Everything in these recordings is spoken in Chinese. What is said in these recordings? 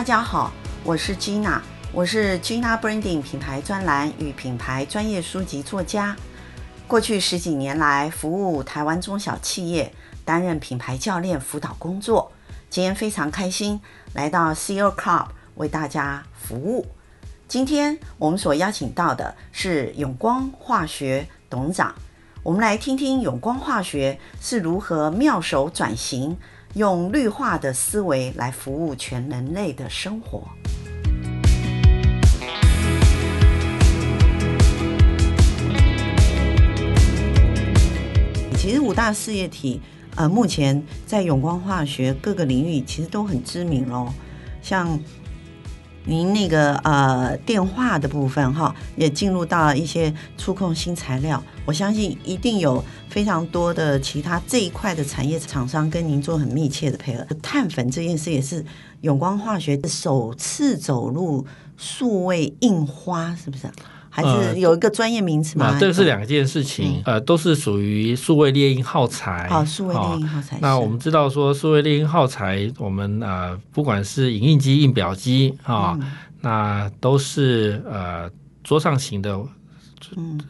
大家好，我是 Gina，我是 Gina Branding 品牌专栏与品牌专业书籍作家。过去十几年来，服务台湾中小企业，担任品牌教练辅导工作。今天非常开心来到 CEO Club 为大家服务。今天我们所邀请到的是永光化学董事长，我们来听听永光化学是如何妙手转型。用绿化的思维来服务全人类的生活。其实五大事业体，呃，目前在永光化学各个领域其实都很知名喽，像。您那个呃电话的部分哈，也进入到一些触控新材料，我相信一定有非常多的其他这一块的产业厂商跟您做很密切的配合。碳粉这件事也是永光化学首次走入数位印花，是不是？还是有一个专业名词吗？这是两件事情，嗯、呃，都是属于数位猎鹰耗材。哦，数位猎鹰耗材。那我们知道说，数位猎鹰耗材，我们呃，不管是影印机、印表机啊，嗯、那都是呃桌上型的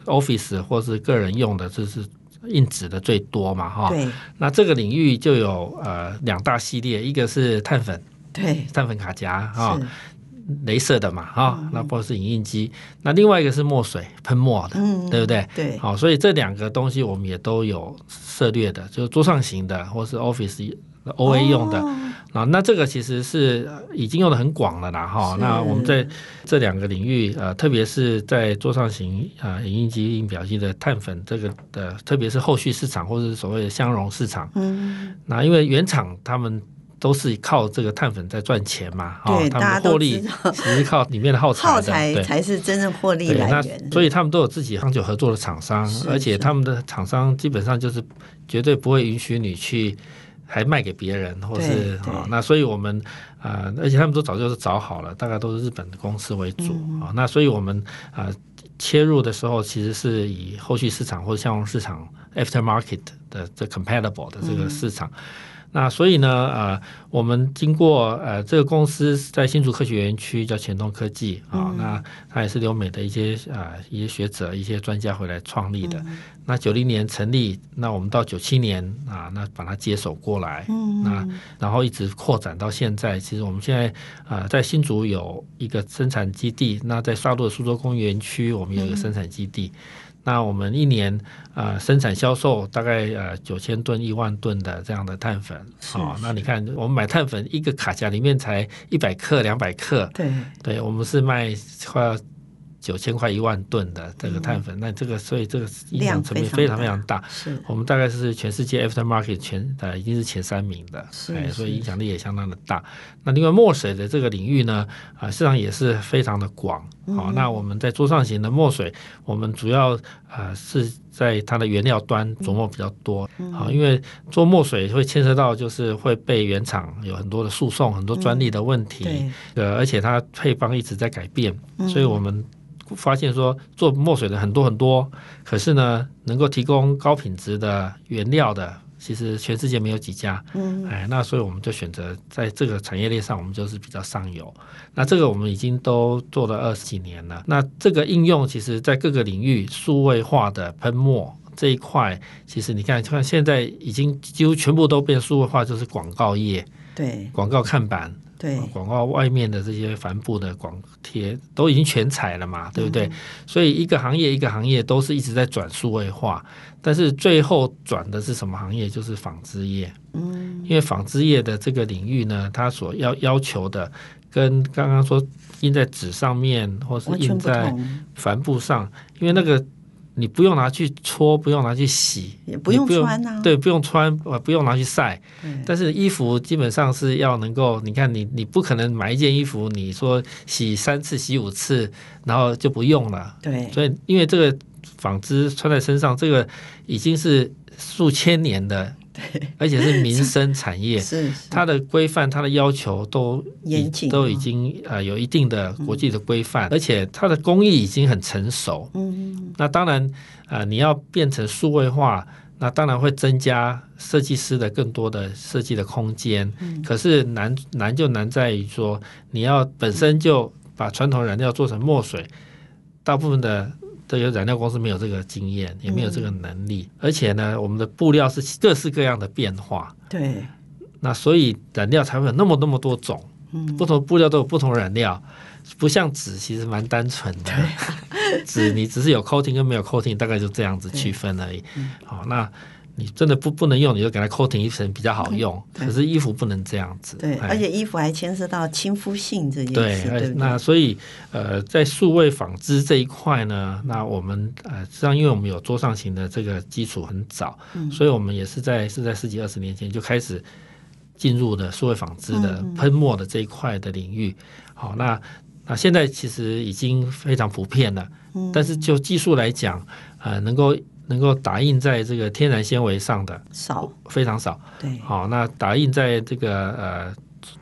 ，Office 或是个人用的，这是印纸的最多嘛，哈。对。那这个领域就有呃两大系列，一个是碳粉，对，碳粉卡夹啊。镭射的嘛，哈、嗯，那或是影印机，那另外一个是墨水喷墨的，嗯、对不对？对，好，所以这两个东西我们也都有涉猎的，就是桌上型的或是 Office OA 用的啊。哦、那这个其实是已经用的很广了啦，哈。那我们在这两个领域，呃，特别是在桌上型啊、呃、影印机、印表机的碳粉这个的，特别是后续市场或者是所谓的相容市场，嗯，那因为原厂他们。都是靠这个碳粉在赚钱嘛，对，他们获利其实靠里面的耗材，耗材才是真正获利来源。所以他们都有自己长久合作的厂商，而且他们的厂商基本上就是绝对不会允许你去还卖给别人，或是啊，那所以我们啊、呃，而且他们都早就是找好了，大概都是日本的公司为主啊，嗯、那所以我们啊、呃、切入的时候，其实是以后续市场或者相容市场 aftermarket 的这 compatible 的这个市场。嗯那所以呢，呃，我们经过呃，这个公司在新竹科学园区叫前东科技啊，哦嗯、那它也是留美的一些啊、呃、一些学者、一些专家回来创立的。嗯、那九零年成立，那我们到九七年啊，那把它接手过来，嗯、那然后一直扩展到现在。其实我们现在啊、呃，在新竹有一个生产基地，那在沙鹿的苏州工业园区，我们有一个生产基地。嗯那我们一年呃生产销售大概呃九千吨一万吨的这样的碳粉，好，那你看我们买碳粉一个卡夹里面才一百克两百克，对，对我们是卖快要。九千块一万吨的这个碳粉，嗯、那这个所以这个影响层面非常非常大。是，我们大概是全世界 aftermarket 全呃已经是前三名的，是，是，所以影响力也相当的大。那另外墨水的这个领域呢，啊、呃，市场也是非常的广。好、那我们在桌上型的墨水，我们主要啊、呃、是在它的原料端琢磨比较多。好、因为做墨水会牵涉到就是会被原厂有很多的诉讼、很多专利的问题。嗯、对，呃，而且它配方一直在改变，嗯、所以我们。发现说做墨水的很多很多，可是呢，能够提供高品质的原料的，其实全世界没有几家。嗯，哎，那所以我们就选择在这个产业链上，我们就是比较上游。那这个我们已经都做了二十几年了。那这个应用其实，在各个领域数位化的喷墨这一块，其实你看，看现在已经几乎全部都变数位化，就是广告业，对，广告看板。对，广告外面的这些帆布的广贴都已经全彩了嘛，对不对？嗯、所以一个行业一个行业都是一直在转数位化，但是最后转的是什么行业？就是纺织业。嗯，因为纺织业的这个领域呢，它所要要求的跟刚刚说印在纸上面，或是印在帆布上，因为那个。你不用拿去搓，不用拿去洗，也不用穿啊。对，不用穿，呃，不用拿去晒。但是衣服基本上是要能够，你看你，你不可能买一件衣服，你说洗三次、洗五次，然后就不用了。对。所以，因为这个纺织穿在身上，这个已经是数千年的。对，而且是民生产业，是，是。它的规范、它的要求都严谨，都已经呃有一定的国际的规范，嗯、而且它的工艺已经很成熟。嗯，那当然啊、呃，你要变成数位化，那当然会增加设计师的更多的设计的空间。嗯、可是难难就难在于说，你要本身就把传统燃料做成墨水，大部分的这有染料公司没有这个经验，也没有这个能力。嗯、而且呢，我们的布料是各式各样的变化。对。那所以染料才会有那么那么多种。嗯。不同布料都有不同染料。不像纸，其实蛮单纯的。纸你只是有 coating 跟没有 coating，大概就这样子区分而已。好，那你真的不不能用，你就给它 coating 一层比较好用。可是衣服不能这样子。对，而且衣服还牵涉到亲肤性这件事。对，那所以呃，在数位纺织这一块呢，那我们呃，实际上因为我们有桌上型的这个基础很早，所以我们也是在是在十几二十年前就开始进入的数位纺织的喷墨的这一块的领域。好，那。那现在其实已经非常普遍了，嗯、但是就技术来讲，呃，能够能够打印在这个天然纤维上的少，非常少。对，好，那打印在这个呃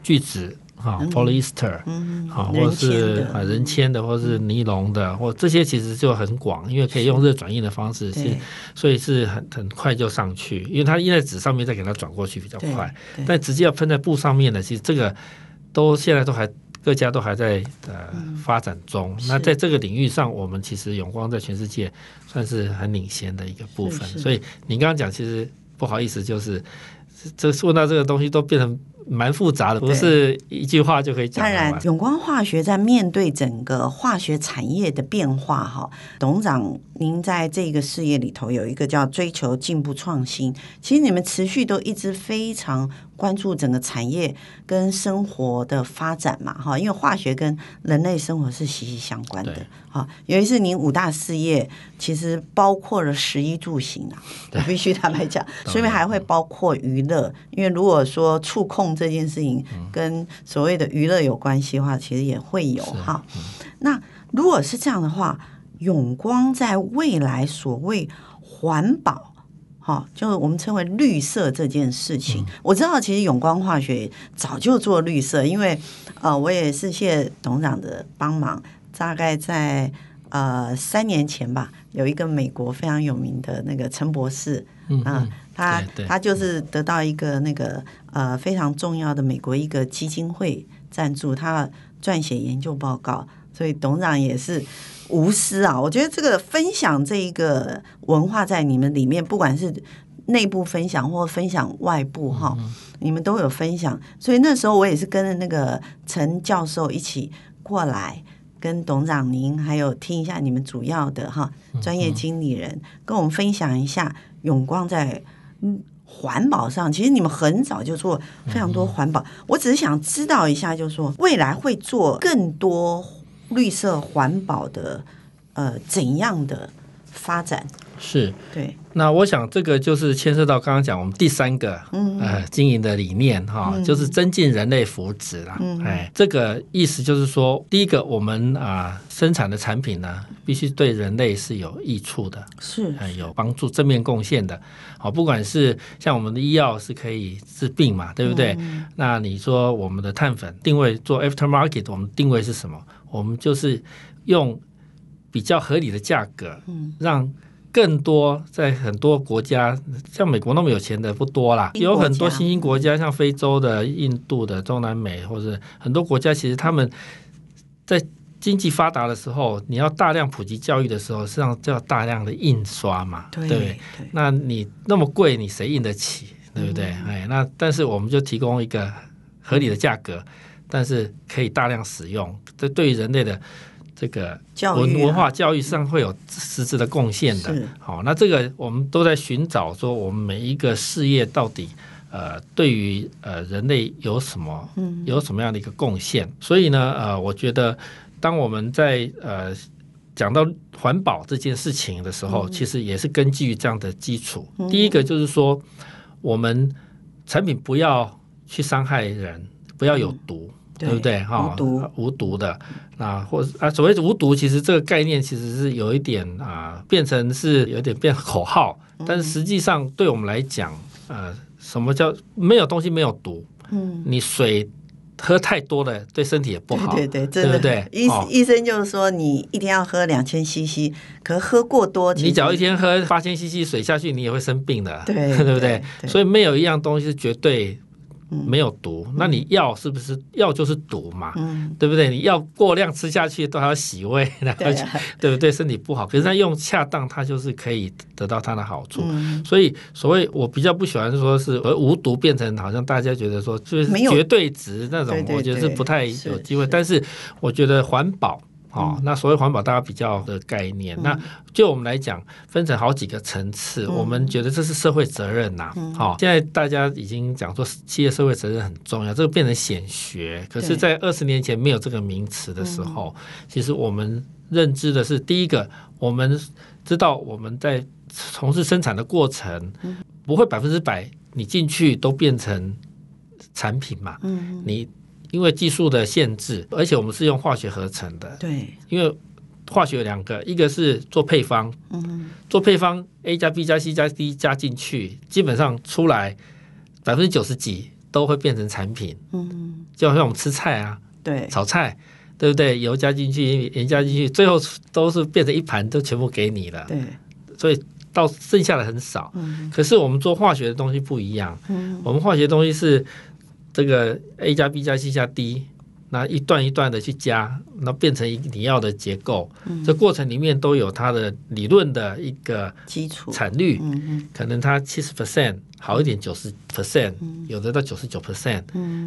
聚酯啊，polyester，嗯，好，或者是啊人纤的，或者是尼龙的，或这些其实就很广，因为可以用热转印的方式，是所以是很很快就上去，因为它印在纸上面再给它转过去比较快，但直接要喷在布上面的，其实这个都现在都还。各家都还在呃发展中，嗯、那在这个领域上，我们其实永光在全世界算是很领先的一个部分。所以您刚刚讲，其实不好意思，就是这说到这个东西都变成。蛮复杂的，不是一句话就可以讲。当然，永光化学在面对整个化学产业的变化，哈，董事长您在这个事业里头有一个叫追求进步创新。其实你们持续都一直非常关注整个产业跟生活的发展嘛，哈，因为化学跟人类生活是息息相关的。哈，尤其是您五大事业，其实包括了食衣住行啊，我必须坦白讲，所以还会包括娱乐，因为如果说触控。这件事情跟所谓的娱乐有关系的话，其实也会有哈。那如果是这样的话，永光在未来所谓环保，哈，就是我们称为绿色这件事情，我知道其实永光化学早就做绿色，因为呃，我也是谢董事长的帮忙，大概在呃三年前吧，有一个美国非常有名的那个陈博士，嗯。他他就是得到一个那个呃非常重要的美国一个基金会赞助，他撰写研究报告，所以董事长也是无私啊。我觉得这个分享这一个文化在你们里面，不管是内部分享或分享外部哈，嗯、你们都有分享。所以那时候我也是跟着那个陈教授一起过来，跟董事长您还有听一下你们主要的哈专业经理人跟我们分享一下永光在。嗯，环保上其实你们很早就做非常多环保，我只是想知道一下，就是说未来会做更多绿色环保的呃怎样的发展？是对。那我想这个就是牵涉到刚刚讲我们第三个呃经营的理念哈，嗯、就是增进人类福祉啦。嗯、哎，这个意思就是说，第一个我们啊、呃、生产的产品呢，必须对人类是有益处的，是、呃、有帮助、正面贡献的。好，不管是像我们的医药是可以治病嘛，对不对？嗯、那你说我们的碳粉定位做 aftermarket，我们定位是什么？我们就是用比较合理的价格，嗯，让。更多在很多国家，像美国那么有钱的不多啦，有很多新兴国家，像非洲的、印度的、中南美，或者很多国家，其实他们在经济发达的时候，你要大量普及教育的时候，实际上就要大量的印刷嘛，对，那你那么贵，你谁印得起，对不对？嗯、哎，那但是我们就提供一个合理的价格，但是可以大量使用，这对于人类的。这个文文化教育上会有实质的贡献的。好，那这个我们都在寻找说，我们每一个事业到底呃，对于呃人类有什么，有什么样的一个贡献？所以呢，呃，我觉得当我们在呃讲到环保这件事情的时候，其实也是根据这样的基础。第一个就是说，我们产品不要去伤害人，不要有毒。对不对？哈，无毒无毒的，那或者啊，所谓无毒，其实这个概念其实是有一点啊，变成是有点变口号，但是实际上对我们来讲，呃，什么叫没有东西没有毒？嗯，你水喝太多了对身体也不好。对对对，对不对？医医生就是说你一天要喝两千 CC，可是喝过多，你只要一天喝八千 CC 水下去，你也会生病的，对 对不对，对，对？所以没有一样东西是绝对。没有毒，那你药是不是药就是毒嘛？嗯，对不对？你药过量吃下去都还要洗胃，然后对，啊、对不对？身体不好。可是它用恰当，它就是可以得到它的好处。嗯、所以所谓我比较不喜欢说是而无毒变成好像大家觉得说就是绝对值那种，我觉得是不太有机会。但是我觉得环保。哦，那所谓环保，大家比较的概念，嗯、那就我们来讲，分成好几个层次、嗯。我们觉得这是社会责任呐。好、现在大家已经讲说企业社会责任很重要，这个变成显学。可是，在二十年前没有这个名词的时候，其实我们认知的是，第一个，我们知道我们在从事生产的过程，不会百分之百你进去都变成产品嘛。嗯，你。因为技术的限制，而且我们是用化学合成的。对，因为化学有两个，一个是做配方，嗯，做配方 A 加 B 加 C 加 D 加进去，基本上出来百分之九十几都会变成产品。嗯，就好像我们吃菜啊，对，炒菜，对不对？油加进去，盐加进去，最后都是变成一盘，都全部给你了。对，所以到剩下的很少。嗯，可是我们做化学的东西不一样。嗯，我们化学的东西是。这个 A 加 B 加 C 加 D，那一段一段的去加，那变成你要的结构。嗯、这过程里面都有它的理论的一个基础产率，可能它七十 percent 好一点，九十 percent 有的到九十九 percent。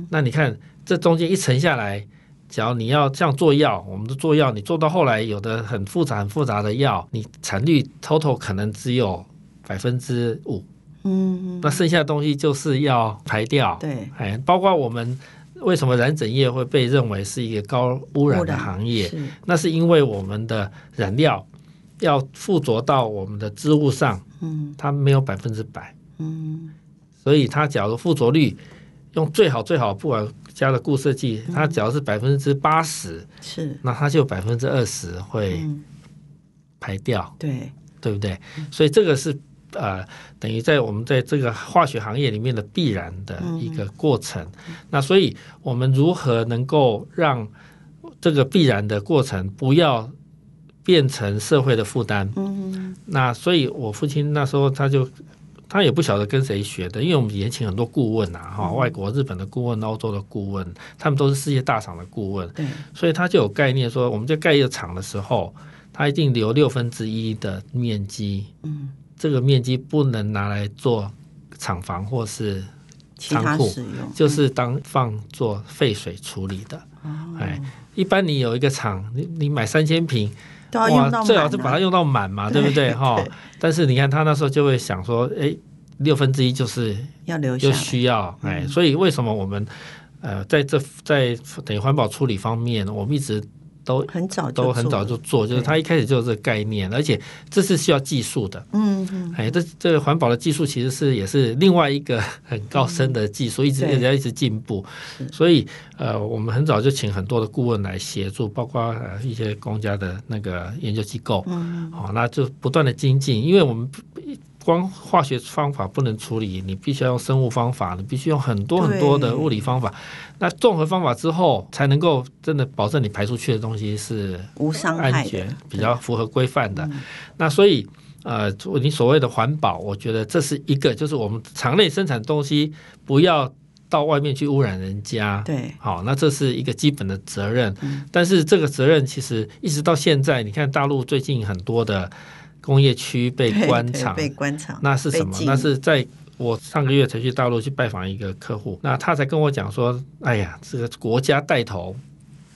那你看这中间一层下来，只要你要这样做药，我们的做药，你做到后来有的很复杂很复杂的药，你产率 total 可能只有百分之五。嗯，那剩下的东西就是要排掉。对，哎，包括我们为什么染整业会被认为是一个高污染的行业？是，那是因为我们的染料要附着到我们的织物上，嗯，它没有百分之百，嗯，所以它假如附着率用最好最好，不管加了固色剂，它只要是百分之八十，是，那它就百分之二十会排掉，对，对不对？所以这个是。呃，等于在我们在这个化学行业里面的必然的一个过程。嗯、那所以，我们如何能够让这个必然的过程不要变成社会的负担？嗯，那所以我父亲那时候他就他也不晓得跟谁学的，因为我们也请很多顾问啊，哈、嗯，外国、日本的顾问、欧洲的顾问，他们都是世界大厂的顾问。对，所以他就有概念说，我们在盖一个厂的时候，他一定留六分之一的面积。嗯。这个面积不能拿来做厂房或是仓库，就是当放做废水处理的。哎、嗯，一般你有一个厂，你你买三千坪，哇，最好是把它用到满嘛，对不对？哈，但是你看他那时候就会想说，哎，六分之一就是要留下，就需要哎，所以为什么我们呃在这在等于环保处理方面，我们一直。都很早都很早就做，就是他一开始就有这个概念，而且这是需要技术的。嗯嗯，哎，这这个环保的技术其实是也是另外一个很高深的技术，嗯、一直一直要一直进步。所以呃，我们很早就请很多的顾问来协助，包括呃一些公家的那个研究机构。嗯，好、哦，那就不断的精进，因为我们。光化学方法不能处理，你必须要用生物方法，你必须用很多很多的物理方法。那综合方法之后，才能够真的保证你排出去的东西是无伤安全、比较符合规范的。那所以，呃，你所谓的环保，我觉得这是一个，就是我们厂内生产东西不要到外面去污染人家。对，好，那这是一个基本的责任。但是这个责任其实一直到现在，你看大陆最近很多的。工业区被关厂，被关厂，那是什么？那是在我上个月才去大陆去拜访一个客户，那他才跟我讲说：“哎呀，这个国家带头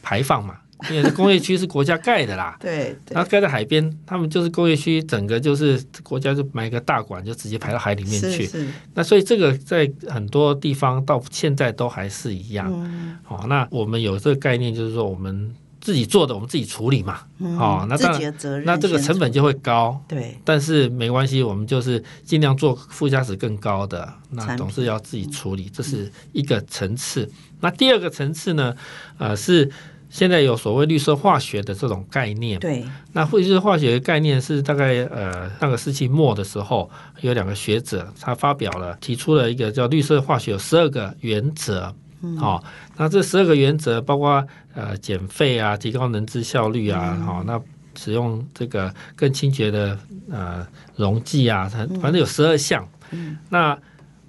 排放嘛，因为工业区是国家盖的啦。对”对，然后盖在海边，他们就是工业区，整个就是国家就埋一个大管，就直接排到海里面去。是是，那所以这个在很多地方到现在都还是一样。嗯。好，那我们有这个概念，就是说我们。自己做的，我们自己处理嘛。嗯、哦，那当然，那这个成本就会高。对，但是没关系，我们就是尽量做附加值更高的。那总是要自己处理，这是一个层次、嗯。那第二个层次呢？呃，是现在有所谓绿色化学的这种概念。对，那绿色化学的概念是大概呃上个世纪末的时候，有两个学者他发表了，提出了一个叫绿色化学有十二个原则。嗯、哦，那这十二个原则包括呃减废啊，提高能质效率啊，好、那使用这个更清洁的呃溶剂啊，它反正有十二项。嗯，那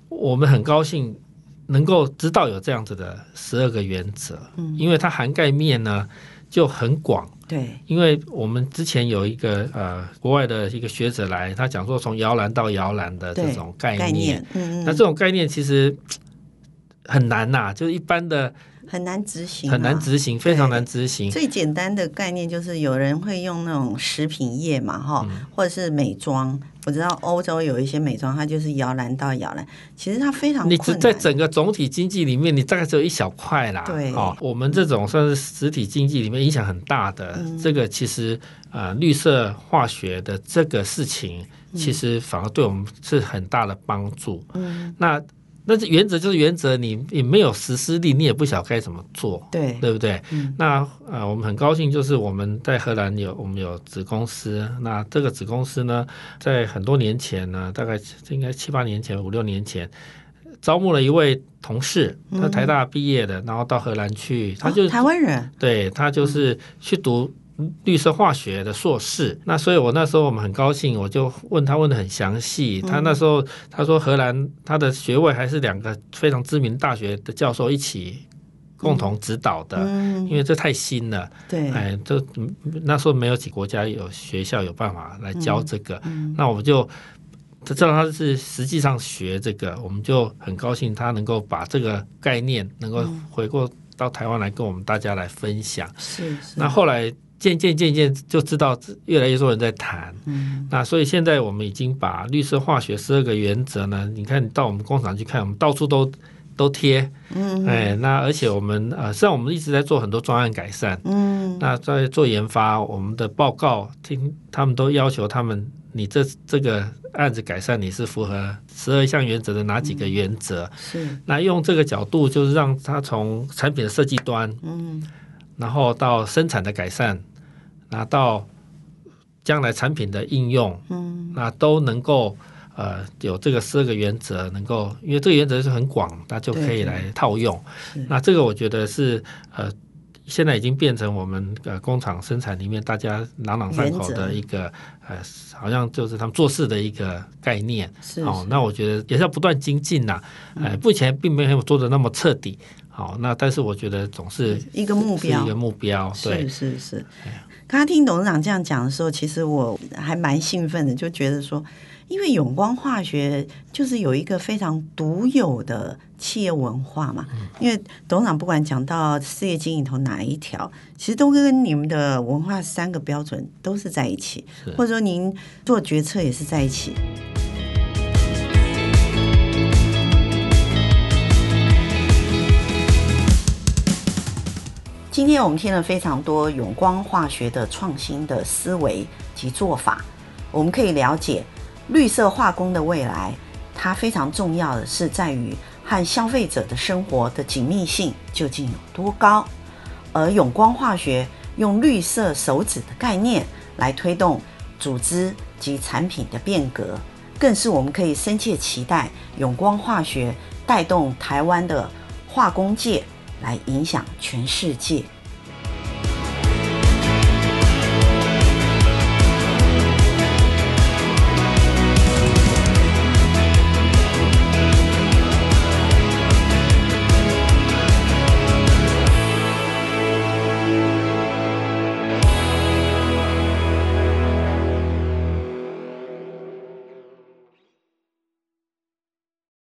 我们很高兴能够知道有这样子的十二个原则，嗯，因为它涵盖面呢就很广。对，因为我们之前有一个呃国外的一个学者来，他讲说从摇篮到摇篮的这种概念，概念嗯嗯，那这种概念其实很难呐、啊，就是一般的很难执行、啊，很难执行，非常难执行。最简单的概念就是有人会用那种食品业嘛，哈、嗯，或者是美妆。我知道欧洲有一些美妆，它就是摇篮到摇篮，其实它非常你只在整个总体经济里面，你大概只有一小块啦。对，哦，我们这种算是实体经济里面影响很大的，嗯、这个其实呃绿色化学的这个事情，其实反而对我们是很大的帮助。嗯，那。那这原则就是原则，你也没有实施力，你也不晓得该怎么做，对对不对？嗯、那呃，我们很高兴，就是我们在荷兰有我们有子公司，那这个子公司呢，在很多年前呢，大概应该七八年前、五六年前，招募了一位同事，他台大毕业的，嗯、然后到荷兰去，他就、哦、台湾人，对他就是去读。绿色化学的硕士，那所以我那时候我们很高兴，我就问他问的很详细。他那时候他说荷兰他的学位还是两个非常知名大学的教授一起共同指导的，因为这太新了。对，哎，这那时候没有几个国家有学校有办法来教这个。那我们就他知道他是实际上学这个，我们就很高兴他能够把这个概念能够回过到台湾来跟我们大家来分享。是，那后来。渐渐渐渐就知道越来越多人在谈，嗯，那所以现在我们已经把绿色化学十二个原则呢，你看你到我们工厂去看，我们到处都都贴，嗯，哎，那而且我们呃，实际上我们一直在做很多专案改善，嗯，那在做研发，我们的报告听他们都要求他们，你这这个案子改善你是符合十二项原则的哪几个原则？嗯，是，那用这个角度就是让他从产品的设计端，嗯。然后到生产的改善，拿到将来产品的应用，嗯，那都能够呃有这个十二个原则，能够因为这个原则是很广，那就可以来套用。那这个我觉得是呃现在已经变成我们呃工厂生产里面大家朗朗上口的一个呃好像就是他们做事的一个概念。是，是哦，那我觉得也是要不断精进呐。呃，目前并没有做的那么彻底。好，那但是我觉得总是一个目标，一个目标，对，是是是。刚刚听董事长这样讲的时候，其实我还蛮兴奋的，就觉得说，因为永光化学就是有一个非常独有的企业文化嘛。嗯、因为董事长不管讲到事业经营头哪一条，其实都跟你们的文化三个标准都是在一起，或者说您做决策也是在一起。今天我们听了非常多永光化学的创新的思维及做法，我们可以了解绿色化工的未来，它非常重要的是在于和消费者的生活的紧密性究竟有多高，而永光化学用绿色手指的概念来推动组织及产品的变革，更是我们可以深切期待永光化学带动台湾的化工界。来影响全世界。